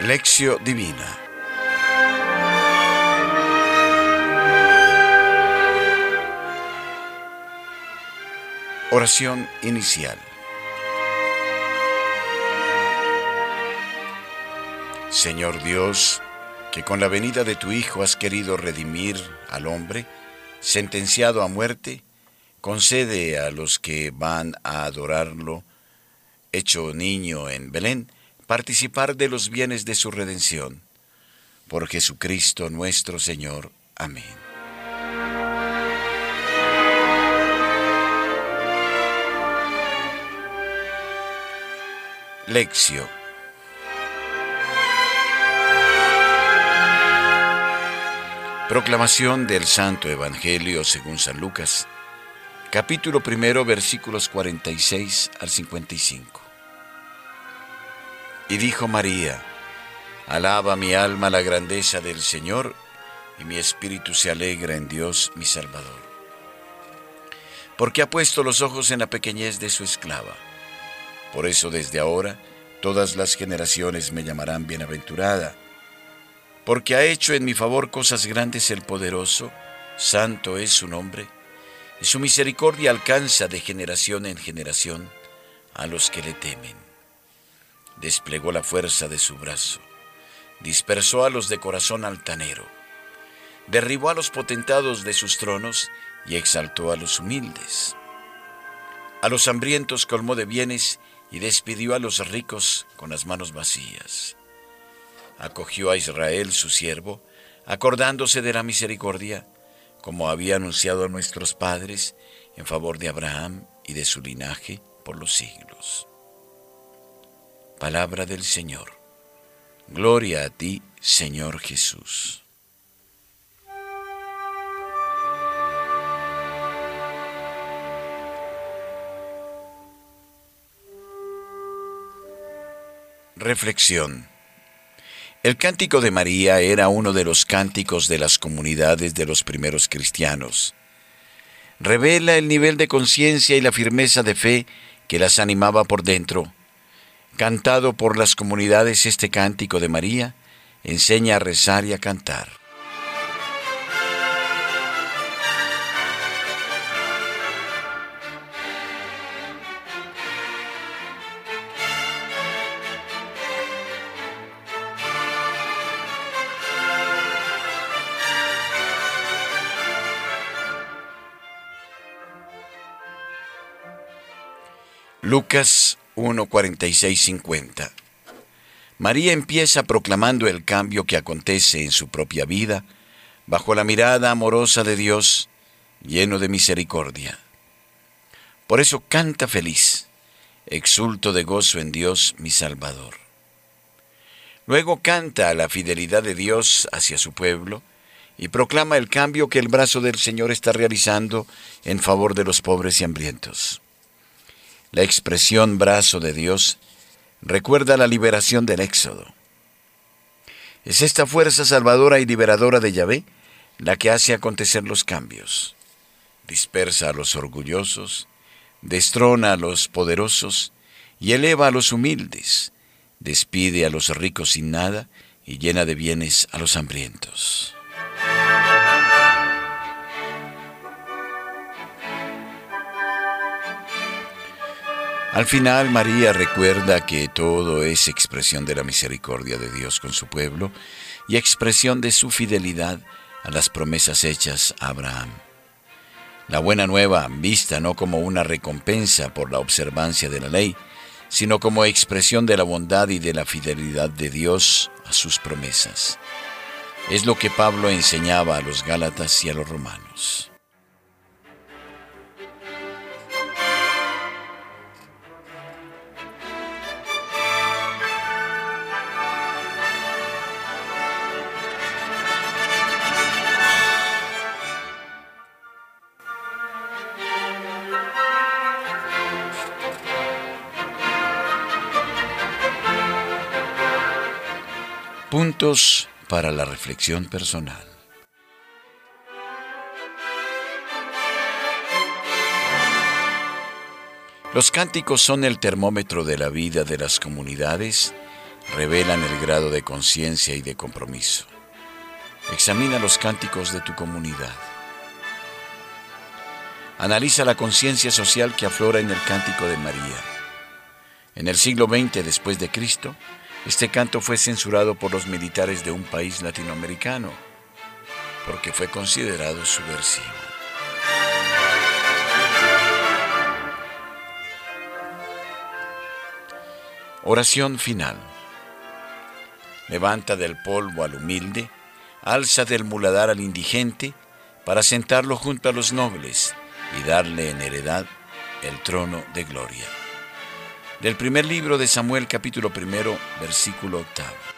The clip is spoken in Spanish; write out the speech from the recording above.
Lección Divina. Oración inicial. Señor Dios, que con la venida de tu Hijo has querido redimir al hombre, sentenciado a muerte, concede a los que van a adorarlo, hecho niño en Belén, participar de los bienes de su redención. Por Jesucristo nuestro Señor. Amén. Lección Proclamación del Santo Evangelio según San Lucas, capítulo primero, versículos 46 al 55. Y dijo María, Alaba mi alma la grandeza del Señor, y mi espíritu se alegra en Dios mi Salvador. Porque ha puesto los ojos en la pequeñez de su esclava. Por eso desde ahora todas las generaciones me llamarán bienaventurada porque ha hecho en mi favor cosas grandes el poderoso, santo es su nombre, y su misericordia alcanza de generación en generación a los que le temen. Desplegó la fuerza de su brazo, dispersó a los de corazón altanero, derribó a los potentados de sus tronos y exaltó a los humildes. A los hambrientos colmó de bienes y despidió a los ricos con las manos vacías acogió a Israel su siervo, acordándose de la misericordia, como había anunciado a nuestros padres, en favor de Abraham y de su linaje por los siglos. Palabra del Señor. Gloria a ti, Señor Jesús. Reflexión. El cántico de María era uno de los cánticos de las comunidades de los primeros cristianos. Revela el nivel de conciencia y la firmeza de fe que las animaba por dentro. Cantado por las comunidades este cántico de María, enseña a rezar y a cantar. Lucas 1:46-50. María empieza proclamando el cambio que acontece en su propia vida bajo la mirada amorosa de Dios, lleno de misericordia. Por eso canta feliz, exulto de gozo en Dios mi Salvador. Luego canta la fidelidad de Dios hacia su pueblo y proclama el cambio que el brazo del Señor está realizando en favor de los pobres y hambrientos. La expresión brazo de Dios recuerda la liberación del Éxodo. Es esta fuerza salvadora y liberadora de Yahvé la que hace acontecer los cambios. Dispersa a los orgullosos, destrona a los poderosos y eleva a los humildes, despide a los ricos sin nada y llena de bienes a los hambrientos. Al final María recuerda que todo es expresión de la misericordia de Dios con su pueblo y expresión de su fidelidad a las promesas hechas a Abraham. La buena nueva, vista no como una recompensa por la observancia de la ley, sino como expresión de la bondad y de la fidelidad de Dios a sus promesas. Es lo que Pablo enseñaba a los Gálatas y a los romanos. Puntos para la reflexión personal. Los cánticos son el termómetro de la vida de las comunidades revelan el grado de conciencia y de compromiso. Examina los cánticos de tu comunidad. Analiza la conciencia social que aflora en el cántico de María. En el siglo XX después de Cristo, este canto fue censurado por los militares de un país latinoamericano porque fue considerado subversivo. Oración final. Levanta del polvo al humilde, alza del muladar al indigente, para sentarlo junto a los nobles y darle en heredad el trono de gloria. Del primer libro de Samuel capítulo primero, versículo octavo.